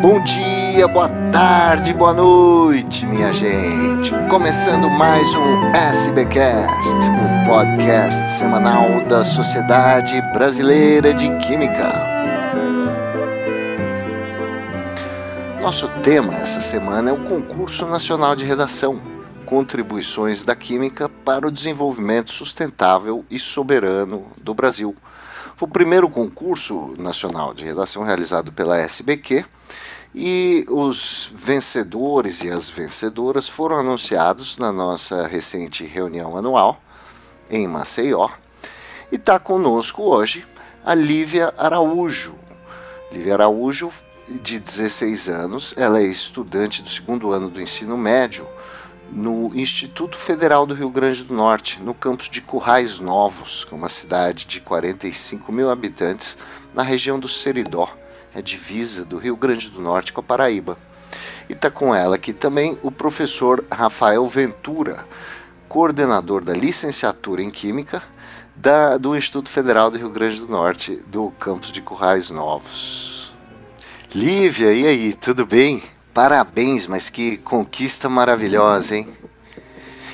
Bom dia, boa tarde, boa noite, minha gente. Começando mais um SBcast, o podcast semanal da Sociedade Brasileira de Química. Nosso tema essa semana é o Concurso Nacional de Redação contribuições da química para o desenvolvimento sustentável e soberano do Brasil. Foi o primeiro concurso nacional de redação realizado pela SBQ e os vencedores e as vencedoras foram anunciados na nossa recente reunião anual em Maceió. E está conosco hoje a Lívia Araújo. Lívia Araújo, de 16 anos, ela é estudante do segundo ano do ensino médio no Instituto Federal do Rio Grande do Norte, no campus de Currais Novos, é uma cidade de 45 mil habitantes, na região do Seridó, é divisa do Rio Grande do Norte com a Paraíba. E está com ela aqui também o professor Rafael Ventura, coordenador da licenciatura em Química da, do Instituto Federal do Rio Grande do Norte, do campus de Currais Novos. Lívia, e aí, tudo bem? Parabéns, mas que conquista maravilhosa, hein?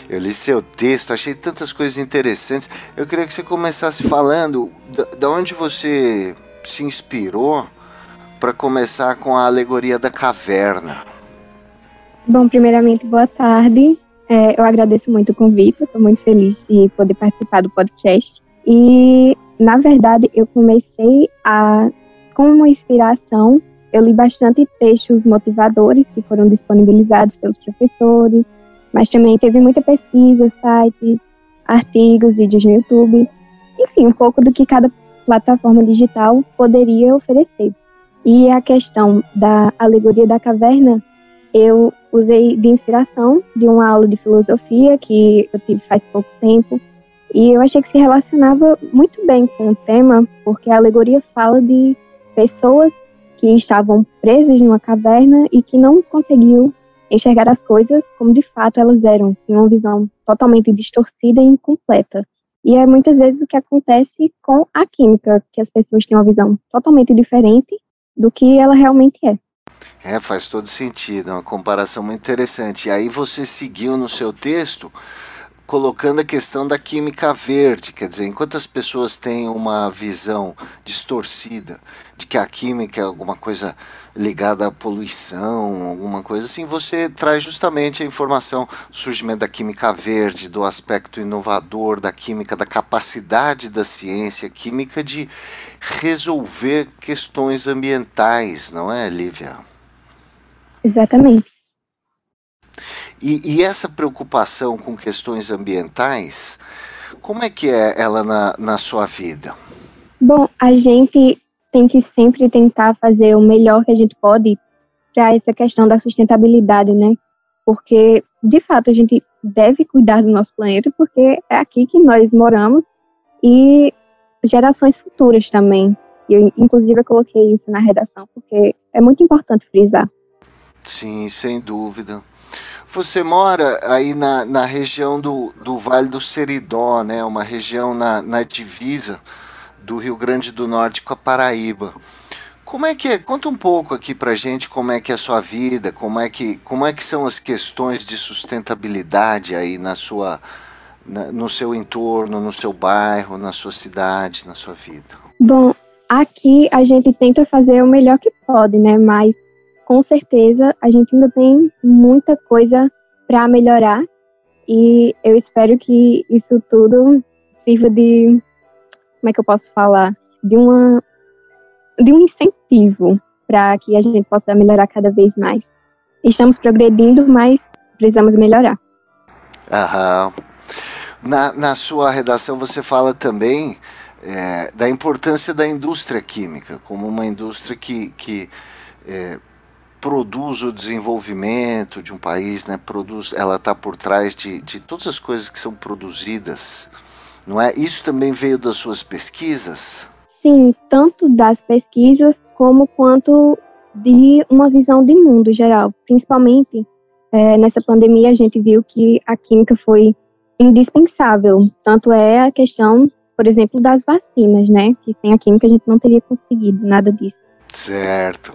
Eu li seu texto, achei tantas coisas interessantes. Eu queria que você começasse falando da onde você se inspirou para começar com a alegoria da caverna. Bom, primeiramente, boa tarde. É, eu agradeço muito o convite, estou muito feliz de poder participar do podcast. E, na verdade, eu comecei a, com uma inspiração eu li bastante textos motivadores que foram disponibilizados pelos professores, mas também teve muita pesquisa, sites, artigos, vídeos no YouTube, enfim, um pouco do que cada plataforma digital poderia oferecer. E a questão da alegoria da caverna, eu usei de inspiração de uma aula de filosofia que eu tive faz pouco tempo, e eu achei que se relacionava muito bem com o tema, porque a alegoria fala de pessoas que estavam presos numa caverna e que não conseguiam enxergar as coisas como de fato elas eram, em uma visão totalmente distorcida e incompleta. E é muitas vezes o que acontece com a química, que as pessoas têm uma visão totalmente diferente do que ela realmente é. É, faz todo sentido, é uma comparação muito interessante. E aí você seguiu no seu texto colocando a questão da química verde, quer dizer, enquanto as pessoas têm uma visão distorcida de que a química é alguma coisa ligada à poluição, alguma coisa assim, você traz justamente a informação do surgimento da química verde, do aspecto inovador da química, da capacidade da ciência química de resolver questões ambientais, não é, Lívia? Exatamente. E, e, essa preocupação com questões ambientais, como é que é ela na, na sua vida? Bom, a gente tem que sempre tentar fazer o melhor que a gente pode para essa questão da sustentabilidade, né? Porque, de fato, a gente deve cuidar do nosso planeta, porque é aqui que nós moramos e gerações futuras também. Eu, inclusive, eu coloquei isso na redação, porque é muito importante frisar. Sim, sem dúvida. Você mora aí na, na região do, do Vale do Seridó, né? Uma região na, na divisa do Rio Grande do Norte com a Paraíba. Como é que é? Conta um pouco aqui pra gente como é que é a sua vida, como é que, como é que são as questões de sustentabilidade aí na sua, na, no seu entorno, no seu bairro, na sua cidade, na sua vida. Bom, aqui a gente tenta fazer o melhor que pode, né? Mas com certeza a gente ainda tem muita coisa para melhorar e eu espero que isso tudo sirva de como é que eu posso falar de uma de um incentivo para que a gente possa melhorar cada vez mais. Estamos progredindo, mas precisamos melhorar. Na, na sua redação você fala também é, da importância da indústria química como uma indústria que, que é, produz o desenvolvimento de um país, né? Produz, ela está por trás de, de todas as coisas que são produzidas, não é? Isso também veio das suas pesquisas? Sim, tanto das pesquisas como quanto de uma visão de mundo geral. Principalmente é, nessa pandemia a gente viu que a química foi indispensável. Tanto é a questão, por exemplo, das vacinas, né? Que sem a química a gente não teria conseguido nada disso. Certo.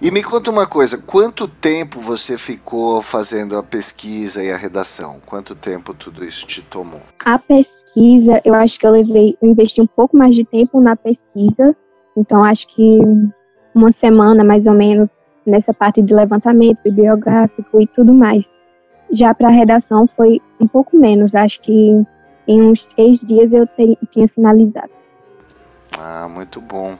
E me conta uma coisa, quanto tempo você ficou fazendo a pesquisa e a redação? Quanto tempo tudo isso te tomou? A pesquisa, eu acho que eu levei, eu investi um pouco mais de tempo na pesquisa, então acho que uma semana mais ou menos nessa parte de levantamento bibliográfico e tudo mais. Já para a redação foi um pouco menos, acho que em uns três dias eu ter, tinha finalizado. Ah, muito bom.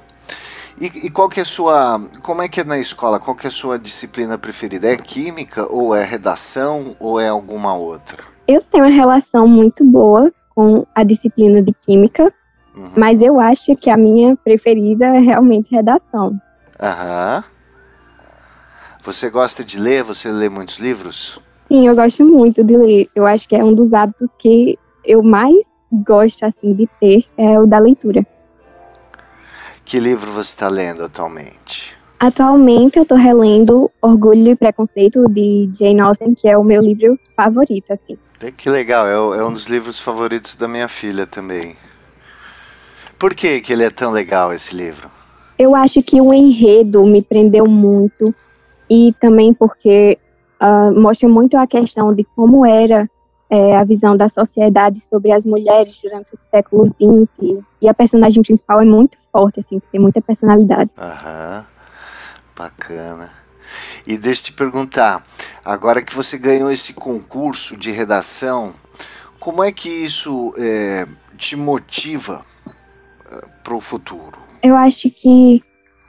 E, e, qual que é a sua, como é que é na escola? Qual que é a sua disciplina preferida? É química ou é redação ou é alguma outra? Eu tenho uma relação muito boa com a disciplina de química, uhum. mas eu acho que a minha preferida é realmente redação. Aham. Você gosta de ler? Você lê muitos livros? Sim, eu gosto muito de ler. Eu acho que é um dos hábitos que eu mais gosto assim de ter é o da leitura. Que livro você está lendo atualmente? Atualmente eu estou relendo Orgulho e Preconceito de Jane Austen, que é o meu livro favorito, assim. Que legal, é, é um dos livros favoritos da minha filha também. Por que, que ele é tão legal, esse livro? Eu acho que o enredo me prendeu muito e também porque uh, mostra muito a questão de como era é, a visão da sociedade sobre as mulheres durante o século XX. E a personagem principal é muito forte, assim, tem muita personalidade. Aham, bacana. E deixa eu te perguntar, agora que você ganhou esse concurso de redação, como é que isso é, te motiva é, para o futuro? Eu acho que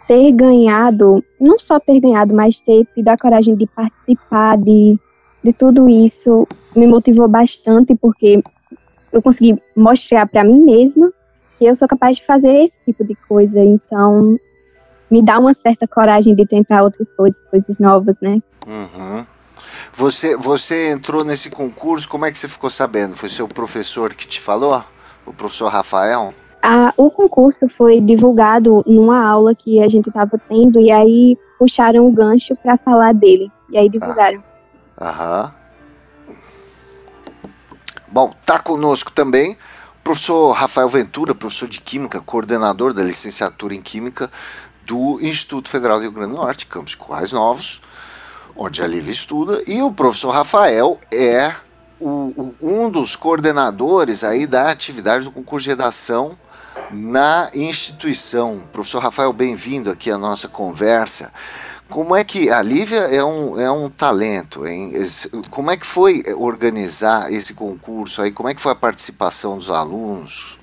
ter ganhado, não só ter ganhado, mas ter tido a coragem de participar de, de tudo isso me motivou bastante, porque eu consegui mostrar para mim mesma que eu sou capaz de fazer esse tipo de coisa. Então, me dá uma certa coragem de tentar outras coisas, coisas novas, né? Uhum. Você, você entrou nesse concurso, como é que você ficou sabendo? Foi seu professor que te falou? O professor Rafael? A, o concurso foi divulgado numa aula que a gente estava tendo e aí puxaram o gancho para falar dele. E aí divulgaram. Ah. Aham. Bom, tá conosco também o professor Rafael Ventura, professor de Química, coordenador da licenciatura em Química do Instituto Federal do Rio Grande do Norte, Campos Currais Novos, onde a Lívia estuda, e o professor Rafael é o, o, um dos coordenadores aí da atividade do concurso de redação na instituição. Professor Rafael, bem-vindo aqui à nossa conversa. Como é que a Lívia é um, é um talento, hein? Como é que foi organizar esse concurso aí? Como é que foi a participação dos alunos?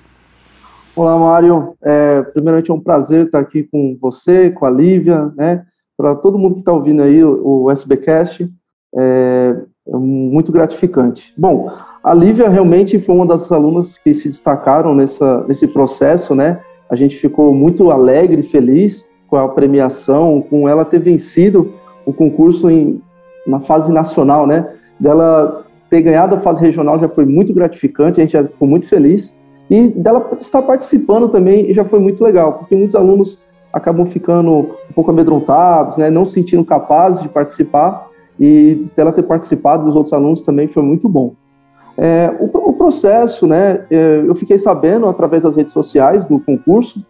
Olá, Mário. É, primeiramente é um prazer estar aqui com você, com a Lívia, né? Para todo mundo que está ouvindo aí o, SBcast, é, é muito gratificante. Bom, a Lívia realmente foi uma das alunas que se destacaram nessa, nesse processo, né? A gente ficou muito alegre, feliz com a premiação, com ela ter vencido o concurso em, na fase nacional, né? Dela ter ganhado a fase regional já foi muito gratificante, a gente já ficou muito feliz. E dela estar participando também já foi muito legal, porque muitos alunos acabam ficando um pouco amedrontados, né? Não se sentindo capazes de participar. E dela ter participado dos outros alunos também foi muito bom. É, o, o, processo, né, é, eu fiquei sabendo através das redes sociais do concurso,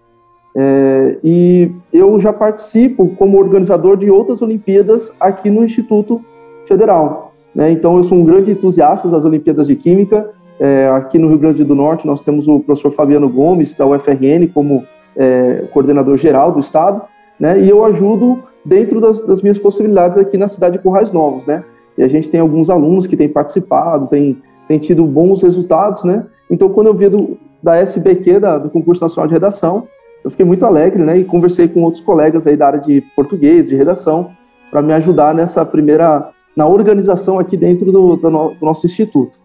é, e eu já participo como organizador de outras Olimpíadas aqui no Instituto Federal. Né? Então, eu sou um grande entusiasta das Olimpíadas de Química. É, aqui no Rio Grande do Norte, nós temos o professor Fabiano Gomes, da UFRN, como é, coordenador geral do Estado, né? e eu ajudo dentro das, das, minhas possibilidades aqui na cidade de Currais Novos. Né? E a gente tem alguns alunos que têm participado, têm tem tido bons resultados, né? Então, quando eu vi do, da SBQ, da, do Concurso Nacional de Redação, eu fiquei muito alegre, né? E conversei com outros colegas aí da área de português, de redação, para me ajudar nessa primeira, na organização aqui dentro do, do, no, do nosso instituto.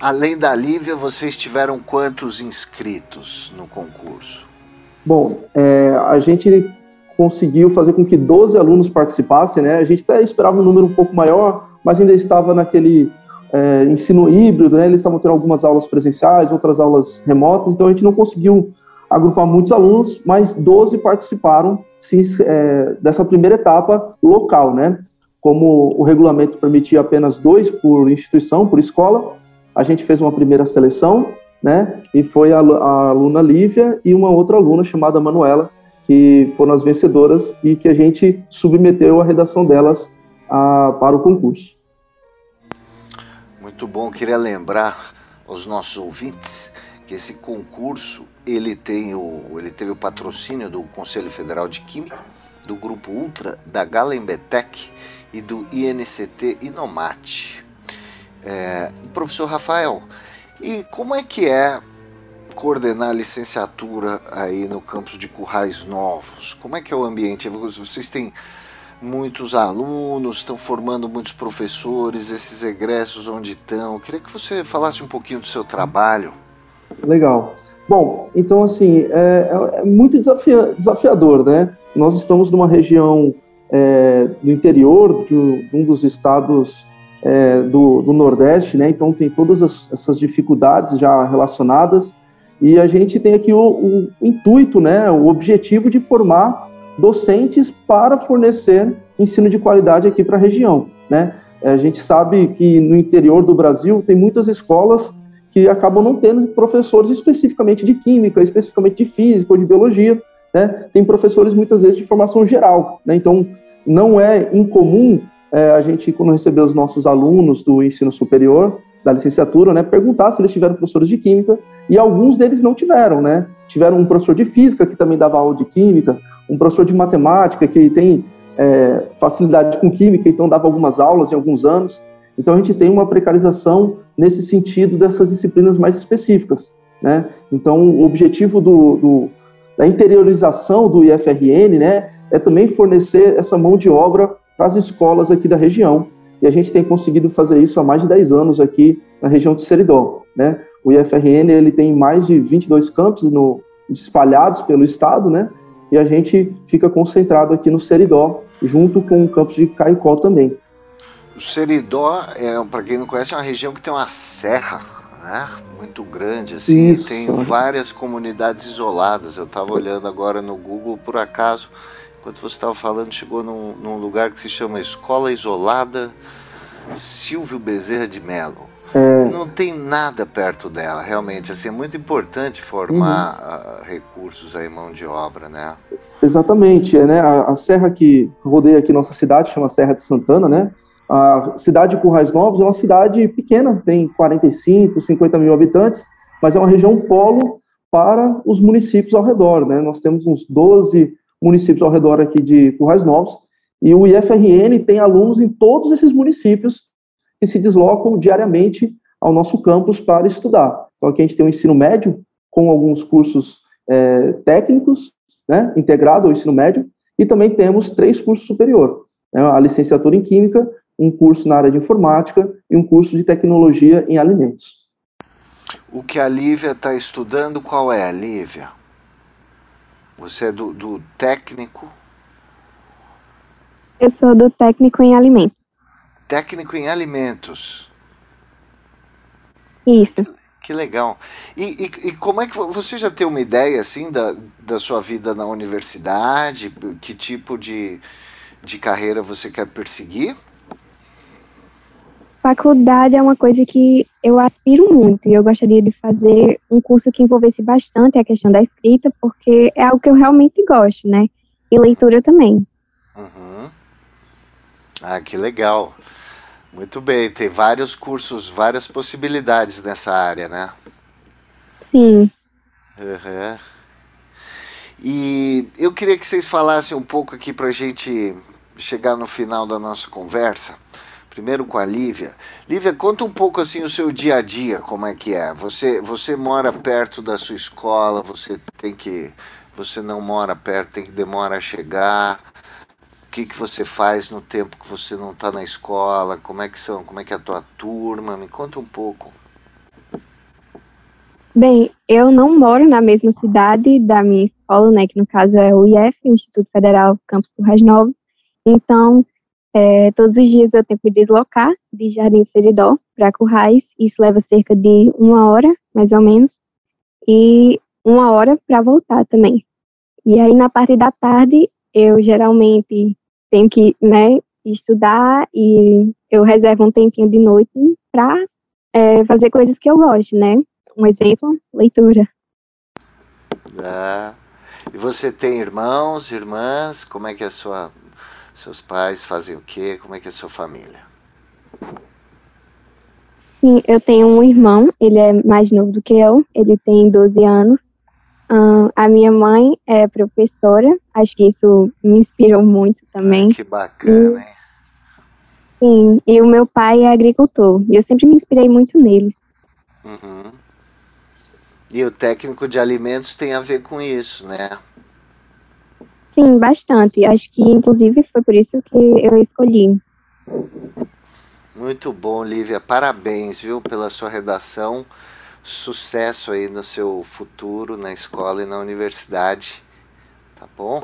Além da Lívia, vocês tiveram quantos inscritos no concurso? Bom, é, a gente conseguiu fazer com que 12 alunos participassem, né? A gente até esperava um número um pouco maior, mas ainda estava naquele é, ensino híbrido, né? Eles estavam tendo algumas aulas presenciais, outras aulas remotas, então a gente não conseguiu agrupar muitos alunos, mas 12 participaram sim, é, dessa primeira etapa local, né? Como o regulamento permitia apenas dois por instituição, por escola, a gente fez uma primeira seleção, né? E foi a, a aluna Lívia e uma outra aluna chamada Manuela que foram as vencedoras e que a gente submeteu a redação delas a, para o concurso. Muito bom, queria lembrar aos nossos ouvintes que esse concurso ele tem o ele teve o patrocínio do Conselho Federal de Química, do Grupo Ultra, da Galembetec e do INCT Inomate. É, professor Rafael, e como é que é coordenar a licenciatura aí no campus de Currais Novos? Como é que é o ambiente? Vocês têm muitos alunos, estão formando muitos professores, esses egressos onde estão. Eu queria que você falasse um pouquinho do seu trabalho. Legal. Bom, então assim, é, é muito desafia, desafiador, né? Nós estamos numa região é, do interior de, um dos estados é, do, do, Nordeste, né? Então tem todas as, essas dificuldades já relacionadas e a gente tem aqui o, o, intuito, né? O objetivo de formar docentes para fornecer ensino de qualidade aqui para a região, né? A gente sabe que no interior do Brasil tem muitas escolas que acabam não tendo professores especificamente de química, especificamente de física ou de biologia, né? Tem professores muitas vezes de formação geral, né? Então não é incomum é, a gente quando receber os nossos alunos do ensino superior, da licenciatura, né, perguntar se eles tiveram professores de química e alguns deles não tiveram, né? Tiveram um professor de física que também dava aula de química, um professor de matemática que tem é, facilidade com química, então dava algumas aulas em alguns anos. Então a gente tem uma precarização nesse sentido dessas disciplinas mais específicas. Né? Então o objetivo do, do, da interiorização do IFRN né, é também fornecer essa mão de obra para as escolas aqui da região. E a gente tem conseguido fazer isso há mais de 10 anos aqui na região de Seridó. Né? O IFRN ele tem mais de 22 campos no, espalhados pelo estado, né? e a gente fica concentrado aqui no Seridó, junto com o campus de Caicó também. O Seridó, é, para quem não conhece, é uma região que tem uma serra né? muito grande, assim, Isso. tem várias comunidades isoladas. Eu estava olhando agora no Google, por acaso, enquanto você estava falando, chegou num, num, lugar que se chama Escola Isolada Silvio Bezerra de Melo. É... Não tem nada perto dela, realmente. Assim, é muito importante formar uhum. uh, recursos aí, mão de obra, né? Exatamente. É, né? A, a serra que rodeia aqui nossa cidade chama Serra de Santana, né? A cidade de Currais Novos é uma cidade pequena, tem 45, 50 mil habitantes, mas é uma região polo para os municípios ao redor. Né? Nós temos uns 12 municípios ao redor aqui de Currais Novos, e o IFRN tem alunos em todos esses municípios que se deslocam diariamente ao nosso campus para estudar. Então aqui a gente tem o ensino médio, com alguns cursos é, técnicos, né, integrado ao ensino médio, e também temos três cursos superior. Né, a licenciatura em Química, um curso na área de informática e um curso de tecnologia em alimentos. O que a Lívia está estudando, qual é a Lívia? Você é do, do técnico? Eu sou do técnico em alimentos. Técnico em alimentos. Isso. Que, que legal. E, e, e, como é que você já tem uma ideia assim da, da sua vida na universidade? Que tipo de, de carreira você quer perseguir? Faculdade é uma coisa que eu aspiro muito e eu gostaria de fazer um curso que envolvesse bastante a questão da escrita, porque é algo que eu realmente gosto, né? E leitura também. Uhum. Ah, que legal. Muito bem, tem vários cursos, várias possibilidades nessa área, né? Sim. Uhum. E eu queria que vocês falassem um pouco aqui para a gente chegar no final da nossa conversa primeiro com a Lívia. Lívia, conta um pouco assim o seu dia a dia, como é que é. Você, você mora perto da sua escola, você tem que. Você não mora perto, tem que demorar a chegar. O que, que você faz no tempo que você não está na escola? Como é que são? Como é que é a tua turma? Me conta um pouco. Bem, eu não moro na mesma cidade da minha escola, né, que no caso é o IF, Instituto Federal Campus do Novo. Então, é, todos os dias eu tenho que deslocar de Jardim Seridó para Currais, isso leva cerca de uma hora, mais ou menos, e uma hora para voltar também. E aí, na parte da tarde, eu geralmente tenho que né, estudar e eu reservo um tempinho de noite para é, fazer coisas que eu gosto, né? Um exemplo, leitura. Ah, E você tem irmãos, irmãs? Como é que é a sua seus pais fazem o quê? Como é que é a sua família? Sim, eu tenho um irmão, ele é mais novo do que eu, ele tem 12 anos. Uh, a minha mãe é professora, acho que isso me inspirou muito também. Que bacana, e, hein? Sim, e o meu pai é agricultor, e eu sempre me inspirei muito nele. Uhum. E o técnico de alimentos tem a ver com isso, né? Sim, bastante. Acho que, inclusive, foi por isso que eu escolhi. Muito bom, Lívia. Parabéns, viu, pela sua redação. Sucesso aí no seu futuro, na escola e na universidade. Tá bom?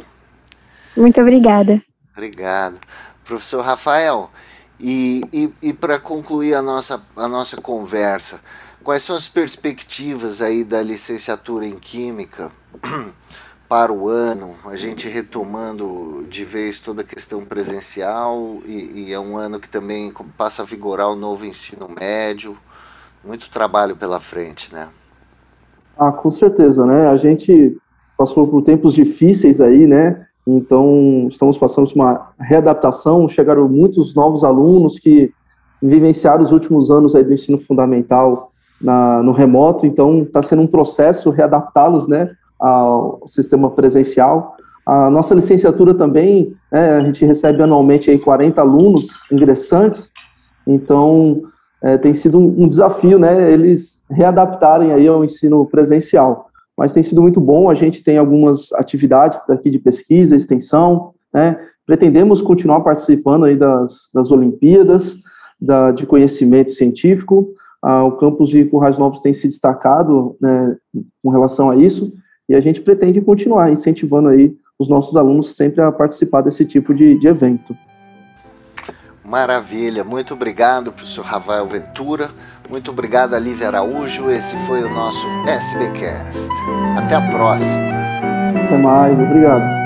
Muito obrigada. Obrigado. Professor Rafael, e, e, e para concluir a nossa, a nossa conversa, quais são as perspectivas aí da licenciatura em Química para o ano, a gente retomando de vez toda a questão presencial e, e, é um ano que também passa a vigorar o novo ensino médio, muito trabalho pela frente, né? Ah, com certeza, né? A gente passou por tempos difíceis aí, né? Então, estamos passando por uma readaptação, chegaram muitos novos alunos que vivenciaram os últimos anos aí do ensino fundamental na, no remoto, então está sendo um processo readaptá-los, né, ao sistema presencial. A nossa licenciatura também, né, a gente recebe anualmente aí 40 alunos ingressantes, então é, tem sido um, um, desafio, né, eles readaptarem aí ao ensino presencial. Mas tem sido muito bom, a gente tem algumas atividades aqui de pesquisa, extensão, né, pretendemos continuar participando aí das, das Olimpíadas, da, de conhecimento científico, ah, o campus de Currais Novos tem se destacado né, com relação a isso, e a gente pretende continuar incentivando aí os nossos alunos sempre a participar desse tipo de, de evento. Maravilha, muito obrigado, professor Rafael Ventura, muito obrigado, Lívia Araújo. Esse foi o nosso SBcast. Até a próxima. Até mais, obrigado.